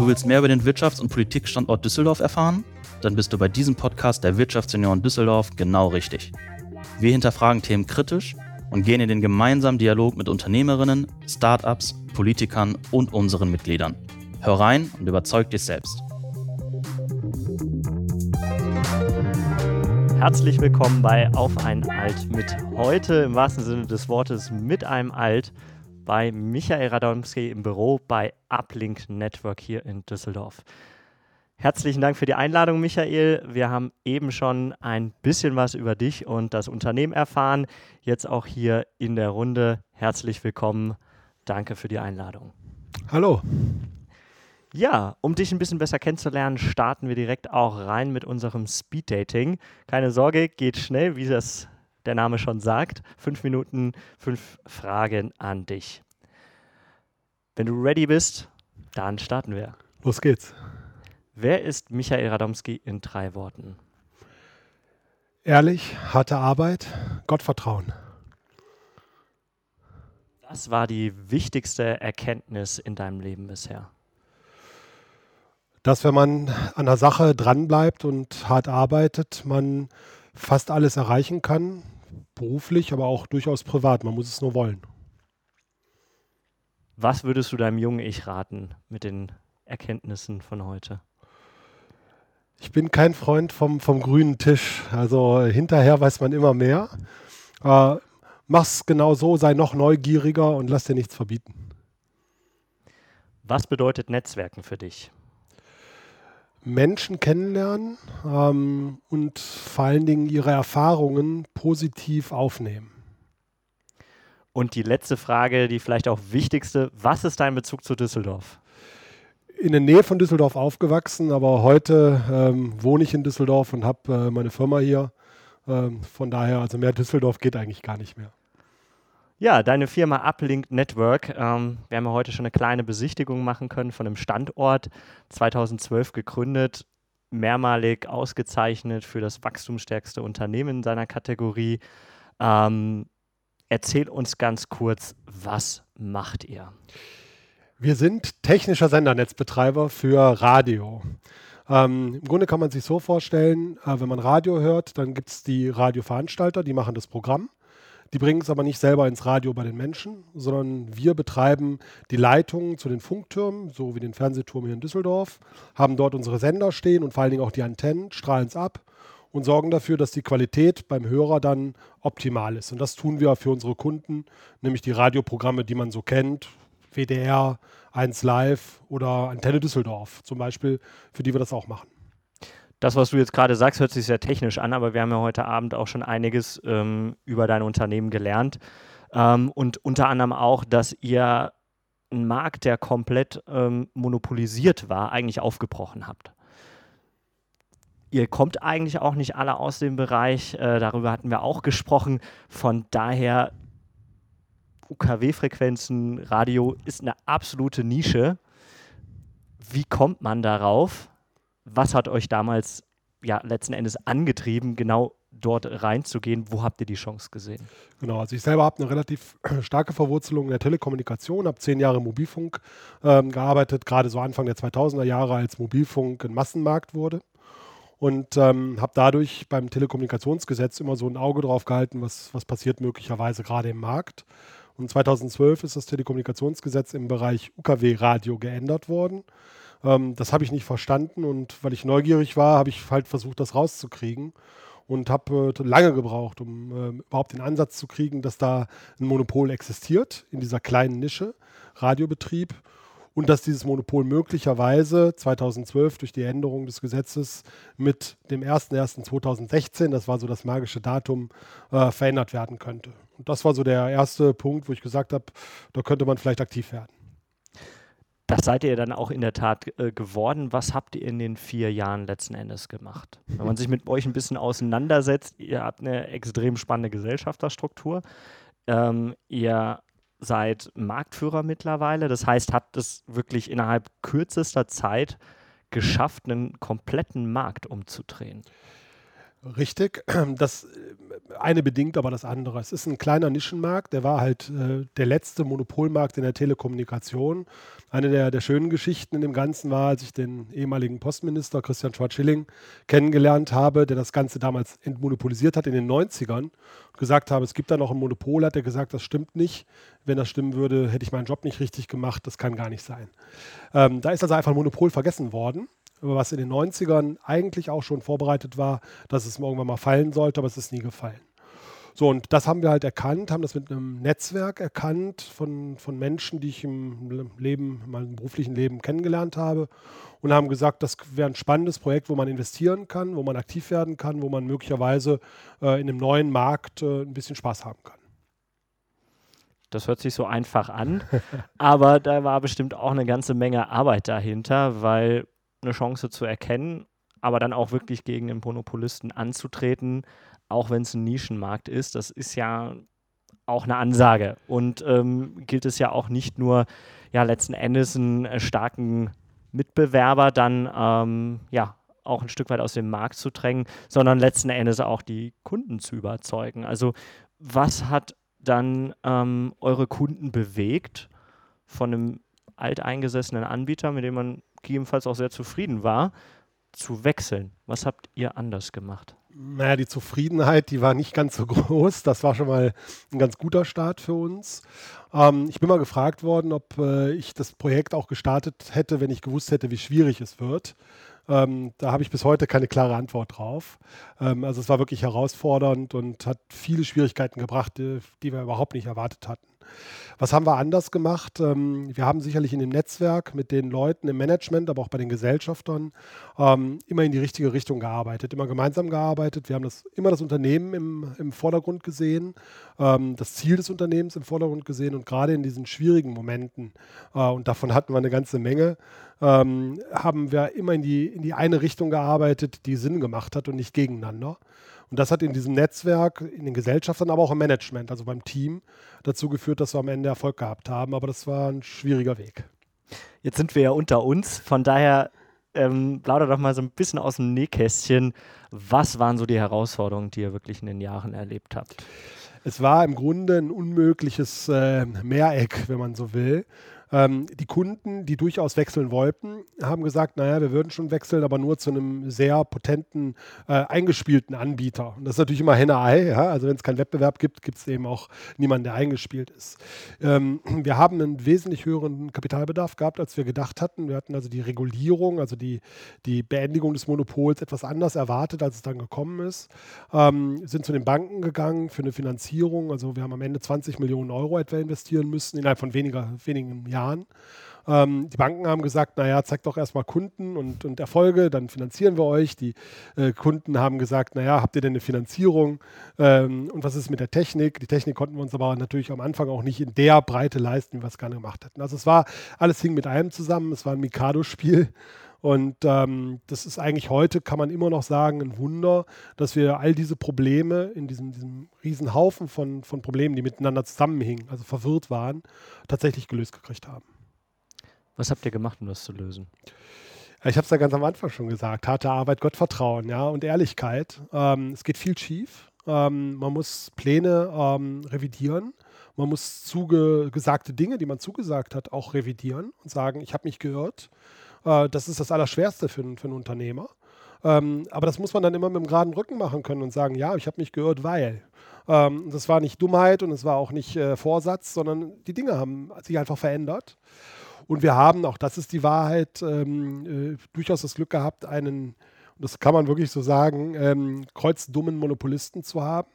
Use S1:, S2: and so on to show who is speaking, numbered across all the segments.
S1: Du willst mehr über den Wirtschafts- und Politikstandort Düsseldorf erfahren? Dann bist du bei diesem Podcast der Wirtschaftsunion Düsseldorf genau richtig. Wir hinterfragen Themen kritisch und gehen in den gemeinsamen Dialog mit Unternehmerinnen, Startups, Politikern und unseren Mitgliedern. Hör rein und überzeug dich selbst.
S2: Herzlich willkommen bei Auf ein Alt mit heute im wahrsten Sinne des Wortes mit einem Alt bei Michael Radomski im Büro bei Uplink Network hier in Düsseldorf. Herzlichen Dank für die Einladung, Michael. Wir haben eben schon ein bisschen was über dich und das Unternehmen erfahren. Jetzt auch hier in der Runde. Herzlich willkommen. Danke für die Einladung.
S3: Hallo.
S2: Ja, um dich ein bisschen besser kennenzulernen, starten wir direkt auch rein mit unserem Speed Dating. Keine Sorge, geht schnell, wie das der Name schon sagt. Fünf Minuten, fünf Fragen an dich. Wenn du ready bist, dann starten wir.
S3: Los geht's.
S2: Wer ist Michael Radomski in drei Worten?
S3: Ehrlich, harte Arbeit, Gottvertrauen.
S2: Was war die wichtigste Erkenntnis in deinem Leben bisher?
S3: Dass wenn man an der Sache dranbleibt und hart arbeitet, man fast alles erreichen kann, beruflich, aber auch durchaus privat. Man muss es nur wollen.
S2: Was würdest du deinem jungen Ich raten mit den Erkenntnissen von heute?
S3: Ich bin kein Freund vom, vom grünen Tisch. Also hinterher weiß man immer mehr. Äh, mach's genau so, sei noch neugieriger und lass dir nichts verbieten.
S2: Was bedeutet Netzwerken für dich?
S3: Menschen kennenlernen ähm, und vor allen Dingen ihre Erfahrungen positiv aufnehmen.
S2: Und die letzte Frage, die vielleicht auch wichtigste, was ist dein Bezug zu Düsseldorf?
S3: In der Nähe von Düsseldorf aufgewachsen, aber heute ähm, wohne ich in Düsseldorf und habe äh, meine Firma hier. Ähm, von daher, also mehr Düsseldorf geht eigentlich gar nicht mehr.
S2: Ja, deine Firma Uplink Network. Ähm, wir haben ja heute schon eine kleine Besichtigung machen können von dem Standort. 2012 gegründet, mehrmalig ausgezeichnet für das wachstumsstärkste Unternehmen in seiner Kategorie. Ähm, erzähl uns ganz kurz, was macht ihr?
S3: Wir sind technischer Sendernetzbetreiber für Radio. Ähm, Im Grunde kann man sich so vorstellen, äh, wenn man Radio hört, dann gibt es die Radioveranstalter, die machen das Programm. Die bringen es aber nicht selber ins Radio bei den Menschen, sondern wir betreiben die Leitungen zu den Funktürmen, so wie den Fernsehturm hier in Düsseldorf, haben dort unsere Sender stehen und vor allen Dingen auch die Antennen, strahlen es ab und sorgen dafür, dass die Qualität beim Hörer dann optimal ist. Und das tun wir für unsere Kunden, nämlich die Radioprogramme, die man so kennt, WDR, 1 Live oder Antenne Düsseldorf zum Beispiel, für die wir das auch machen
S2: das, was du jetzt gerade sagst, hört sich sehr technisch an, aber wir haben ja heute Abend auch schon einiges ähm, über dein Unternehmen gelernt. Ähm, und unter anderem auch, dass ihr einen Markt, der komplett ähm, monopolisiert war, eigentlich aufgebrochen habt. Ihr kommt eigentlich auch nicht alle aus dem Bereich, äh, darüber hatten wir auch gesprochen. Von daher, UKW-Frequenzen, Radio ist eine absolute Nische. Wie kommt man darauf? Was hat euch damals ja letzten Endes angetrieben, genau dort reinzugehen? Wo habt ihr die Chance gesehen?
S3: Genau, also ich selber habe eine relativ starke Verwurzelung in der Telekommunikation, habe zehn Jahre im Mobilfunk ähm, gearbeitet, gerade so Anfang der 2000er Jahre, als Mobilfunk ein Massenmarkt wurde. Und ähm, habe dadurch beim Telekommunikationsgesetz immer so ein Auge drauf gehalten, was, was passiert möglicherweise gerade im Markt. Und 2012 ist das Telekommunikationsgesetz im Bereich UKW-Radio geändert worden. Ähm, das habe ich nicht verstanden und weil ich neugierig war, habe ich halt versucht, das rauszukriegen und habe äh, lange gebraucht, um äh, überhaupt den Ansatz zu kriegen, dass da ein Monopol existiert in dieser kleinen Nische, Radiobetrieb. Und dass dieses Monopol möglicherweise 2012 durch die Änderung des Gesetzes mit dem 01.01.2016, das war so das magische Datum, äh, verändert werden könnte. Und das war so der erste Punkt, wo ich gesagt habe, da könnte man vielleicht aktiv werden.
S2: Das seid ihr dann auch in der Tat äh, geworden. Was habt ihr in den vier Jahren letzten Endes gemacht? Wenn man sich mit euch ein bisschen auseinandersetzt, ihr habt eine extrem spannende Gesellschafterstruktur. Ähm, ihr seid Marktführer mittlerweile. Das heißt, habt es wirklich innerhalb kürzester Zeit geschafft, einen kompletten Markt umzudrehen.
S3: Richtig. Das eine bedingt aber das andere. Es ist ein kleiner Nischenmarkt, der war halt äh, der letzte Monopolmarkt in der Telekommunikation. Eine der, der, schönen Geschichten in dem Ganzen war, als ich den ehemaligen Postminister Christian Schwarz-Schilling kennengelernt habe, der das Ganze damals entmonopolisiert hat in den 90ern und gesagt habe, es gibt da noch ein Monopol, hat er gesagt, das stimmt nicht. Wenn das stimmen würde, hätte ich meinen Job nicht richtig gemacht, das kann gar nicht sein. Ähm, da ist also einfach ein Monopol vergessen worden was in den 90ern eigentlich auch schon vorbereitet war, dass es irgendwann mal fallen sollte, aber es ist nie gefallen. So, und das haben wir halt erkannt, haben das mit einem Netzwerk erkannt von, von Menschen, die ich im Leben, in meinem beruflichen Leben kennengelernt habe und haben gesagt, das wäre ein spannendes Projekt, wo man investieren kann, wo man aktiv werden kann, wo man möglicherweise äh, in einem neuen Markt äh, ein bisschen Spaß haben kann.
S2: Das hört sich so einfach an, aber da war bestimmt auch eine ganze Menge Arbeit dahinter, weil eine Chance zu erkennen, aber dann auch wirklich gegen den Monopolisten anzutreten, auch wenn es ein Nischenmarkt ist, das ist ja auch eine Ansage. Und ähm, gilt es ja auch nicht nur, ja, letzten Endes einen äh, starken Mitbewerber dann ähm, ja auch ein Stück weit aus dem Markt zu drängen, sondern letzten Endes auch die Kunden zu überzeugen. Also was hat dann ähm, eure Kunden bewegt von einem alteingesessenen Anbieter, mit dem man gegebenenfalls auch sehr zufrieden war, zu wechseln. Was habt ihr anders gemacht?
S3: Naja, die Zufriedenheit, die war nicht ganz so groß. Das war schon mal ein ganz guter Start für uns. Ähm, ich bin mal gefragt worden, ob äh, ich das Projekt auch gestartet hätte, wenn ich gewusst hätte, wie schwierig es wird. Ähm, da habe ich bis heute keine klare Antwort drauf. Ähm, also es war wirklich herausfordernd und hat viele Schwierigkeiten gebracht, die, die wir überhaupt nicht erwartet hatten. Was haben wir anders gemacht? Ähm, wir haben sicherlich in dem Netzwerk mit den Leuten im Management, aber auch bei den Gesellschaftern ähm, immer in die richtige Richtung gearbeitet, immer gemeinsam gearbeitet. Wir haben das, immer das Unternehmen im, im Vordergrund gesehen, ähm, das Ziel des Unternehmens im Vordergrund gesehen und gerade in diesen schwierigen Momenten, äh, und davon hatten wir eine ganze Menge, haben wir immer in die, in die eine Richtung gearbeitet, die Sinn gemacht hat und nicht gegeneinander. Und das hat in diesem Netzwerk, in den Gesellschaften, aber auch im Management, also beim Team, dazu geführt, dass wir am Ende Erfolg gehabt haben. Aber das war ein schwieriger Weg.
S2: Jetzt sind wir ja unter uns, von daher ähm, plauder doch mal so ein bisschen aus dem Nähkästchen. Was waren so die Herausforderungen, die ihr wirklich in den Jahren erlebt habt?
S3: Es war im Grunde ein unmögliches äh, Mehreck, wenn man so will. Ähm, die Kunden, die durchaus wechseln wollten, haben gesagt, naja, wir würden schon wechseln, aber nur zu einem sehr potenten, äh, eingespielten Anbieter. Und das ist natürlich immer Henne-Ei. Ja? Also wenn es keinen Wettbewerb gibt, gibt es eben auch niemanden, der eingespielt ist. Ähm, wir haben einen wesentlich höheren Kapitalbedarf gehabt, als wir gedacht hatten. Wir hatten also die Regulierung, also die, die Beendigung des Monopols etwas anders erwartet, als es dann gekommen ist. Ähm, sind zu den Banken gegangen für eine Finanzierung. Also wir haben am Ende 20 Millionen Euro etwa investieren müssen, innerhalb von weniger, wenigen Jahren. Jahren. Ähm, die Banken haben gesagt, naja, zeigt doch erstmal Kunden und, und Erfolge, dann finanzieren wir euch. Die äh, Kunden haben gesagt, naja, habt ihr denn eine Finanzierung? Ähm, und was ist mit der Technik? Die Technik konnten wir uns aber natürlich am Anfang auch nicht in der Breite leisten, wie wir es gerne gemacht hätten. Also es war, alles hing mit einem zusammen, es war ein Mikado-Spiel. Und ähm, das ist eigentlich heute, kann man immer noch sagen, ein Wunder, dass wir all diese Probleme in diesem, diesem riesen Haufen von, von Problemen, die miteinander zusammenhingen, also verwirrt waren, tatsächlich gelöst gekriegt haben.
S2: Was habt ihr gemacht, um das zu lösen?
S3: Ich habe es ja ganz am Anfang schon gesagt. Harte Arbeit, Gottvertrauen ja, und Ehrlichkeit. Ähm, es geht viel schief. Ähm, man muss Pläne ähm, revidieren. Man muss zugesagte Dinge, die man zugesagt hat, auch revidieren und sagen, ich habe mich gehört. Äh, das ist das Allerschwerste für, für einen Unternehmer. Ähm, aber das muss man dann immer mit dem geraden Rücken machen können und sagen, ja, ich habe mich gehört, weil. Ähm, das war nicht Dummheit und es war auch nicht äh, Vorsatz, sondern die Dinge haben sich einfach verändert. Und wir haben, auch das ist die Wahrheit, ähm, äh, durchaus das Glück gehabt, einen, das kann man wirklich so sagen, ähm, kreuzdummen Monopolisten zu haben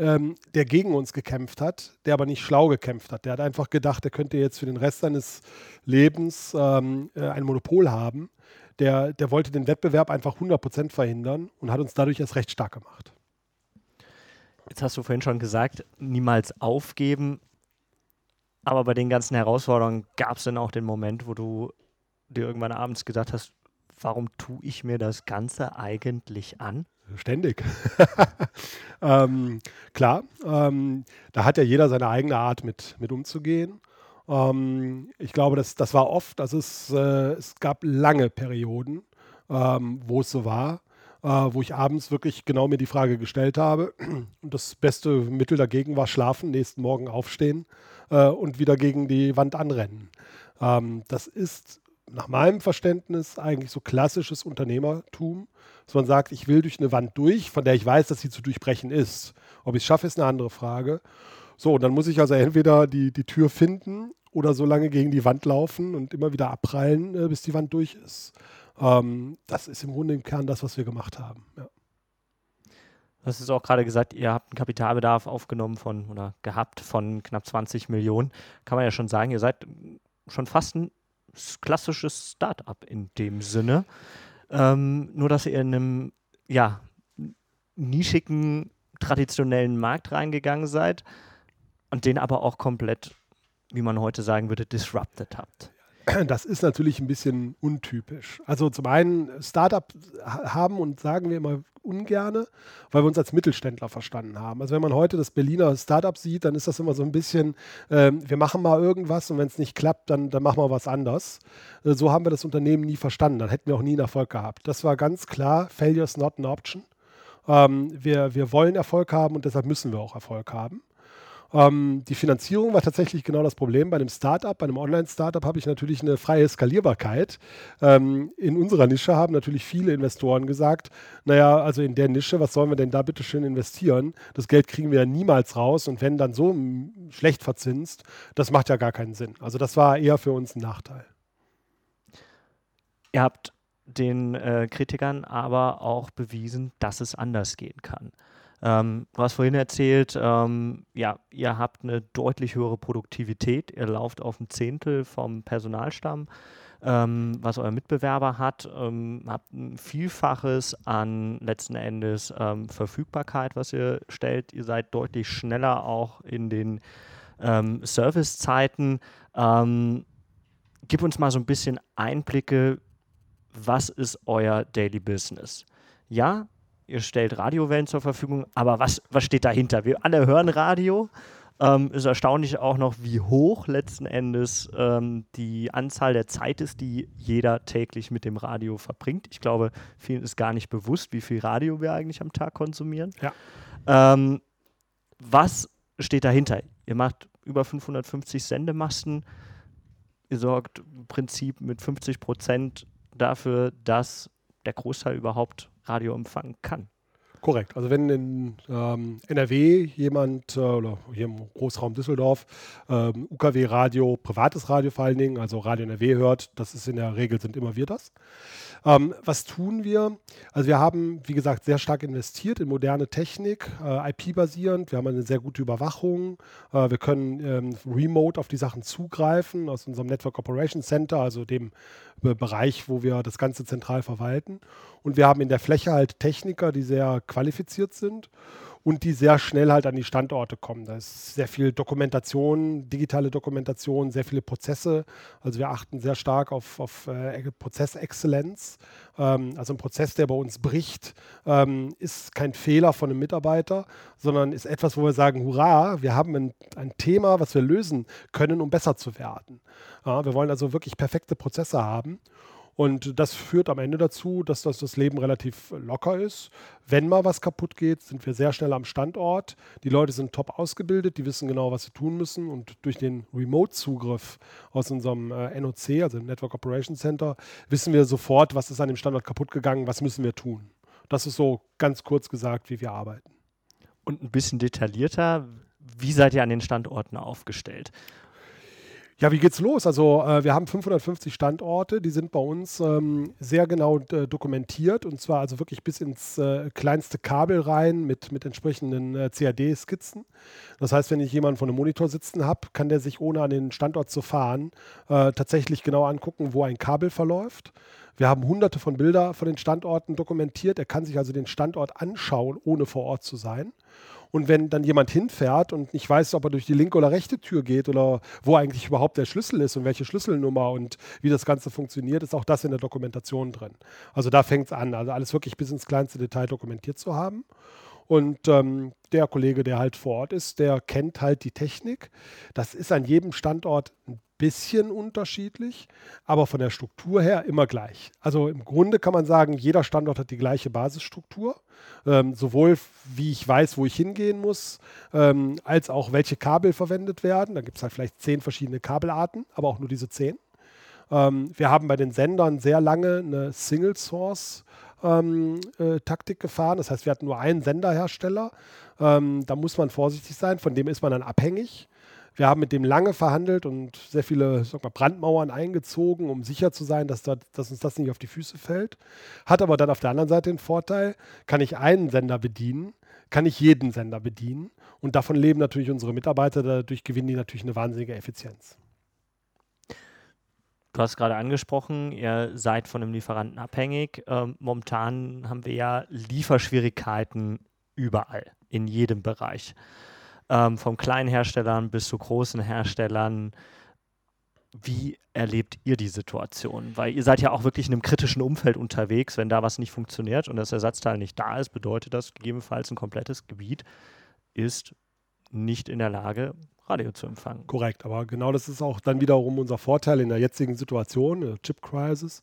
S3: ähm, der gegen uns gekämpft hat, der aber nicht schlau gekämpft hat. Der hat einfach gedacht, er könnte jetzt für den Rest seines Lebens ähm, äh, ein Monopol haben. Der, der wollte den Wettbewerb einfach 100% verhindern und hat uns dadurch erst recht stark gemacht.
S2: Jetzt hast du vorhin schon gesagt, niemals aufgeben. Aber bei den ganzen Herausforderungen gab es dann auch den Moment, wo du dir irgendwann abends gedacht hast, warum tue ich mir das Ganze eigentlich an?
S3: Ständig. ähm, klar, ähm, da hat ja jeder seine eigene Art mit, mit umzugehen. Ähm, ich glaube, das, das war oft, also es, äh, es gab lange Perioden, ähm, wo es so war. äh, wo ich abends wirklich genau mir die Frage gestellt habe. Und das beste Mittel dagegen war schlafen, nächsten Morgen aufstehen äh, und wieder gegen die Wand anrennen. Ähm, das ist nach meinem Verständnis eigentlich so klassisches Unternehmertum, dass man sagt, ich will durch eine Wand durch, von der ich weiß, dass sie zu durchbrechen ist. Ob ich es schaffe, ist eine andere Frage. So, und dann muss ich also entweder die, die Tür finden oder so lange gegen die Wand laufen und immer wieder abprallen, äh, bis die Wand durch ist. Ähm, das ist im Grunde im Kern das, was wir gemacht haben. Ja.
S2: Du hast es auch gerade gesagt, ihr habt einen Kapitalbedarf aufgenommen von oder gehabt von knapp 20 Millionen. Kann man ja schon sagen, ihr seid schon fast ein klassisches Start-up in dem Sinne. Ähm, nur, dass ihr in einem ja, nischigen, traditionellen Markt reingegangen seid und den aber auch komplett, wie man heute sagen würde, disrupted habt.
S3: Das ist natürlich ein bisschen untypisch. Also zum einen, Startup haben und sagen wir immer ungerne, weil wir uns als Mittelständler verstanden haben. Also wenn man heute das Berliner Startup sieht, dann ist das immer so ein bisschen, äh, wir machen mal irgendwas und wenn es nicht klappt, dann, dann machen wir was anders. Äh, so haben wir das Unternehmen nie verstanden. Dann hätten wir auch nie einen Erfolg gehabt. Das war ganz klar, Failure is not an option. Ähm, wir, wir wollen Erfolg haben und deshalb müssen wir auch Erfolg haben. Ähm, die Finanzierung war tatsächlich genau das Problem. Bei einem Startup, bei einem Online-Startup habe ich natürlich eine freie Skalierbarkeit. Ähm, in unserer Nische haben natürlich viele Investoren gesagt, naja, also in der Nische, was sollen wir denn da bitte schön investieren? Das Geld kriegen wir ja niemals raus und wenn dann so schlecht verzinst, das macht ja gar keinen Sinn. Also das war eher für uns ein Nachteil.
S2: Ihr habt den äh, Kritikern aber auch bewiesen, dass es anders gehen kann. Ähm, du hast vorhin erzählt, ähm, ja, ihr habt eine deutlich höhere Produktivität. Ihr lauft auf ein Zehntel vom Personalstamm, ähm, was euer Mitbewerber hat. Ähm, habt ein Vielfaches an letzten Endes ähm, Verfügbarkeit, was ihr stellt. Ihr seid deutlich schneller auch in den ähm, Servicezeiten. gib uns mal so ein bisschen Einblicke, was ist euer Daily Business? Ja, ihr stellt Radiowellen zur Verfügung, aber was, was steht dahinter? Wir alle hören Radio. Ähm, ist erstaunlich auch noch, wie hoch letzten Endes ähm, die Anzahl der Zeit ist, die jeder täglich mit dem Radio verbringt. Ich glaube, vielen ist gar nicht bewusst, wie viel Radio wir eigentlich am Tag konsumieren.
S3: Ja.
S2: Ähm, was steht dahinter? Ihr macht über 550 Sendemasten. Ihr sorgt im Prinzip mit 50 Prozent dafür, dass der Großteil überhaupt Radio empfangen kann.
S3: Korrekt. Also wenn in ähm, NRW jemand äh, oder hier im Großraum Düsseldorf ähm, UKW Radio, privates Radio vor allen Dingen, also Radio NRW hört, das ist in der Regel sind immer wir das. Ähm, was tun wir? Also wir haben, wie gesagt, sehr stark investiert in moderne Technik, äh, IP-basierend. Wir haben eine sehr gute Überwachung. Äh, wir können ähm, remote auf die Sachen zugreifen aus unserem Network Operations Center, also dem Bereich, wo wir das Ganze zentral verwalten. Und wir haben in der Fläche halt Techniker, die sehr qualifiziert sind und die sehr schnell halt an die Standorte kommen. Da ist sehr viel Dokumentation, digitale Dokumentation, sehr viele Prozesse. Also wir achten sehr stark auf, auf äh, Prozessexzellenz. Ähm, also ein Prozess, der bei uns bricht, ähm, ist kein Fehler von einem Mitarbeiter, sondern ist etwas, wo wir sagen, hurra, wir haben ein, ein Thema, was wir lösen können, um besser zu werden. Ja, wir wollen also wirklich perfekte Prozesse haben. Und das führt am Ende dazu, dass das, das Leben relativ locker ist. Wenn mal was kaputt geht, sind wir sehr schnell am Standort. Die Leute sind top ausgebildet, die wissen genau, was sie tun müssen. Und durch den Remote-Zugriff aus unserem äh, NOC, also Network Operations Center, wissen wir sofort, was ist an dem Standort kaputt gegangen, was müssen wir tun. Das ist so ganz kurz gesagt, wie wir arbeiten.
S2: Und ein bisschen detaillierter, wie seid ihr an den Standorten aufgestellt?
S3: Ja, wie geht's los? Also äh, wir haben 550 Standorte, die sind bei uns ähm, sehr genau äh, dokumentiert und zwar also wirklich bis ins äh, kleinste Kabel rein mit, mit entsprechenden äh, CAD-Skizzen. Das heißt, wenn ich jemanden vor einem Monitor sitzen habe, kann der sich ohne an den Standort zu fahren äh, tatsächlich genau angucken, wo ein Kabel verläuft. Wir haben hunderte von Bilder von den Standorten dokumentiert. Er kann sich also den Standort anschauen, ohne vor Ort zu sein. Und wenn dann jemand hinfährt und nicht weiß, ob er durch die linke oder rechte Tür geht oder wo eigentlich überhaupt der Schlüssel ist und welche Schlüsselnummer und wie das Ganze funktioniert, ist auch das in der Dokumentation drin. Also da fängt es an, also alles wirklich bis ins kleinste Detail dokumentiert zu haben. Und ähm, der Kollege, der halt vor Ort ist, der kennt halt die Technik. Das ist an jedem Standort ein bisschen unterschiedlich, aber von der Struktur her immer gleich. Also im Grunde kann man sagen, jeder Standort hat die gleiche Basisstruktur, ähm, sowohl wie ich weiß, wo ich hingehen muss, ähm, als auch welche Kabel verwendet werden. Da gibt es halt vielleicht zehn verschiedene Kabelarten, aber auch nur diese zehn. Ähm, wir haben bei den Sendern sehr lange eine Single Source ähm, äh, Taktik gefahren. Das heißt, wir hatten nur einen Senderhersteller. Ähm, da muss man vorsichtig sein, von dem ist man dann abhängig. Wir haben mit dem lange verhandelt und sehr viele mal, Brandmauern eingezogen, um sicher zu sein, dass, dort, dass, uns das nicht auf die Füße fällt. Hat aber dann auf der anderen Seite den Vorteil, kann ich einen Sender bedienen, kann ich jeden Sender bedienen. Und davon leben natürlich unsere Mitarbeiter, dadurch gewinnen die natürlich eine wahnsinnige Effizienz.
S2: Du hast gerade angesprochen, ihr seid von einem Lieferanten abhängig. Ähm, momentan haben wir ja Lieferschwierigkeiten überall, in jedem Bereich. Ähm, vom kleinen Herstellern bis zu großen Herstellern. Wie erlebt ihr die Situation? Weil ihr seid ja auch wirklich in einem kritischen Umfeld unterwegs. Wenn da was nicht funktioniert und das Ersatzteil nicht da ist, bedeutet das gegebenenfalls ein komplettes Gebiet ist nicht in der Lage, Radio zu empfangen.
S3: Korrekt, aber genau das ist auch dann wiederum unser Vorteil in der jetzigen Situation, der Chip Crisis.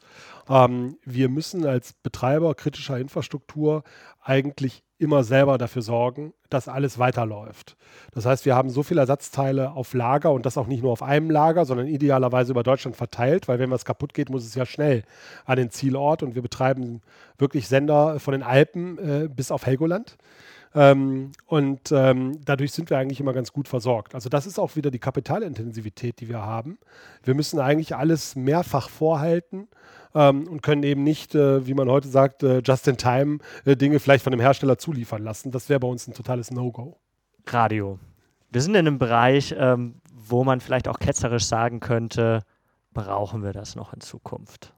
S3: Ähm, wir müssen als Betreiber kritischer Infrastruktur eigentlich immer selber dafür sorgen, dass alles weiterläuft. Das heißt, wir haben so viele Ersatzteile auf Lager und das auch nicht nur auf einem Lager, sondern idealerweise über Deutschland verteilt, weil wenn was kaputt geht, muss es ja schnell an den Zielort und wir betreiben wirklich Sender von den Alpen äh, bis auf Helgoland. Ähm, und ähm, dadurch sind wir eigentlich immer ganz gut versorgt. Also das ist auch wieder die Kapitalintensivität, die wir haben. Wir müssen eigentlich alles mehrfach vorhalten ähm, und können eben nicht, äh, wie man heute sagt, äh, just in time äh, Dinge vielleicht von dem Hersteller zuliefern lassen. Das wäre bei uns ein totales No-Go.
S2: Radio. Wir sind in einem Bereich, ähm, wo man vielleicht auch ketzerisch sagen könnte, brauchen wir das noch in Zukunft?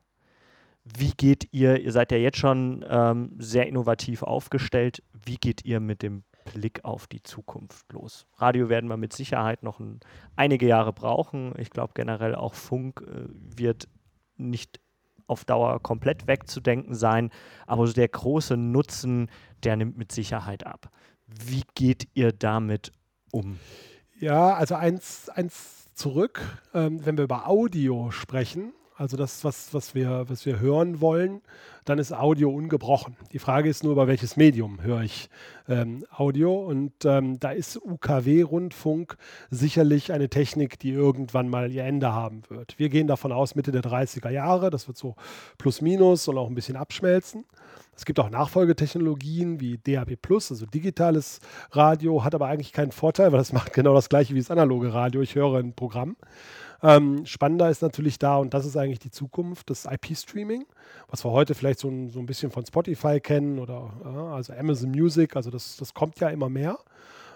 S2: Wie geht ihr, ihr seid ja jetzt schon ähm, sehr innovativ aufgestellt, wie geht ihr mit dem Blick auf die Zukunft los? Radio werden wir mit Sicherheit noch ein, einige Jahre brauchen. Ich glaube generell auch Funk äh, wird nicht auf Dauer komplett wegzudenken sein, aber der große Nutzen, der nimmt mit Sicherheit ab. Wie geht ihr damit um?
S3: Ja, also eins, eins zurück, ähm, wenn wir über Audio sprechen, also das, was, was, wir, was wir hören wollen, dann ist Audio ungebrochen. Die Frage ist nur, über welches Medium höre ich ähm, Audio. Und ähm, da ist UKW-Rundfunk sicherlich eine Technik, die irgendwann mal ihr Ende haben wird. Wir gehen davon aus, Mitte der 30er Jahre, das wird so plus minus und auch ein bisschen abschmelzen. Es gibt auch Nachfolgetechnologien wie DAB+, also digitales Radio, hat aber eigentlich keinen Vorteil, weil das macht genau das gleiche wie das analoge Radio. Ich höre ein Programm. Ähm, spannender ist natürlich da, und das ist eigentlich die Zukunft, das IP-Streaming, was wir heute vielleicht so ein, so ein bisschen von Spotify kennen oder äh, also Amazon Music, also das, das kommt ja immer mehr.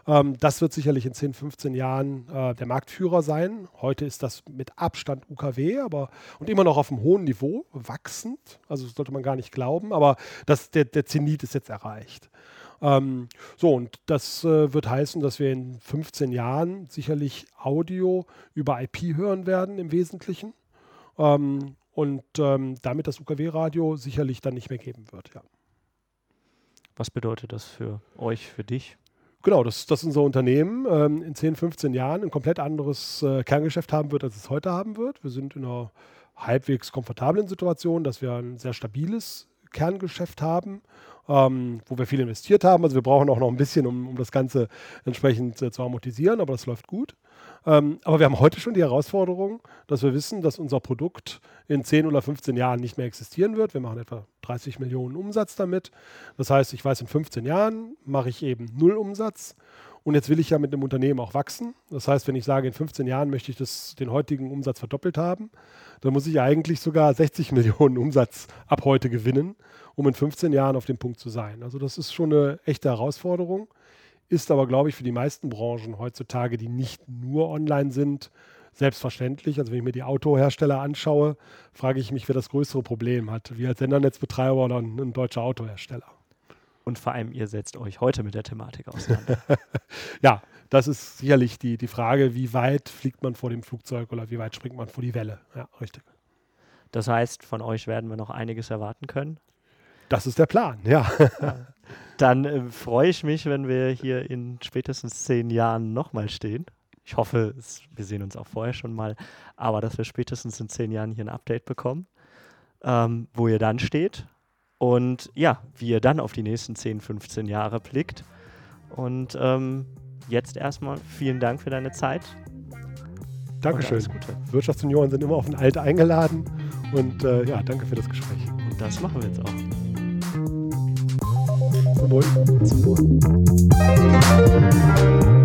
S3: Ähm, das wird sicherlich in 10, 15 Jahren äh, der Marktführer sein. Heute ist das mit Abstand UKW, aber und immer noch auf einem hohen Niveau, wachsend. Also sollte man gar nicht glauben, aber das, der, der Zenit ist jetzt erreicht. Ähm, so, und das äh, wird heißen, dass wir in 15 Jahren sicherlich Audio über IP hören werden im Wesentlichen. Ähm, und ähm, damit das UKW-Radio sicherlich dann nicht mehr geben wird, ja.
S2: Was bedeutet das für euch, für dich?
S3: Genau, dass, dass unser Unternehmen ähm, in 10, 15 Jahren ein komplett anderes äh, Kerngeschäft haben wird, als es heute haben wird. Wir sind in einer halbwegs komfortablen Situation, dass wir ein sehr stabiles Kerngeschäft haben ähm, wo wir viel investiert haben. Also wir brauchen auch noch ein bisschen, um, um das Ganze entsprechend äh, zu amortisieren, aber das läuft gut. Ähm, aber wir haben heute schon die Herausforderung, dass wir wissen, dass unser Produkt in 10 oder 15 Jahren nicht mehr existieren wird. Wir machen etwa 30 Millionen Umsatz damit. Das heißt, ich weiß, in 15 Jahren mache ich eben null Umsatz. Und jetzt will ich ja mit einem Unternehmen auch wachsen. Das heißt, wenn ich sage, in 15 Jahren möchte ich das, den heutigen Umsatz verdoppelt haben, dann muss ich eigentlich sogar 60 Millionen Umsatz ab heute gewinnen, um in 15 Jahren auf dem Punkt zu sein. Also das ist schon eine echte Herausforderung, ist aber, glaube ich, für die meisten Branchen heutzutage, die nicht nur online sind, selbstverständlich. Also wenn ich mir die Autohersteller anschaue, frage ich mich, wer das größere Problem hat. Wir als Sendernetzbetreiber oder ein deutscher Autohersteller.
S2: Und vor allem, ihr setzt euch heute mit der Thematik auseinander.
S3: ja, das ist sicherlich die, die Frage, wie weit fliegt man vor dem Flugzeug oder wie weit springt man vor die Welle. Ja, richtig.
S2: Das heißt, von euch werden wir noch einiges erwarten können.
S3: Das ist der Plan, ja.
S2: ja. Dann äh, freue ich mich, wenn wir hier in spätestens zehn Jahren nochmal stehen. Ich hoffe, es, wir sehen uns auch vorher schon mal, aber dass wir spätestens in zehn Jahren hier ein Update bekommen, ähm, wo ihr dann steht und ja, wie ihr dann auf die nächsten 10, 15 Jahre blickt. Und ähm, jetzt erstmal vielen Dank für deine Zeit.
S3: Dankeschön. Wirtschaftsjunioren sind immer auf ein Alt eingeladen und äh, ja, danke für das Gespräch.
S2: Und das machen wir jetzt auch.
S3: Zum Wohl. Zum Wohl.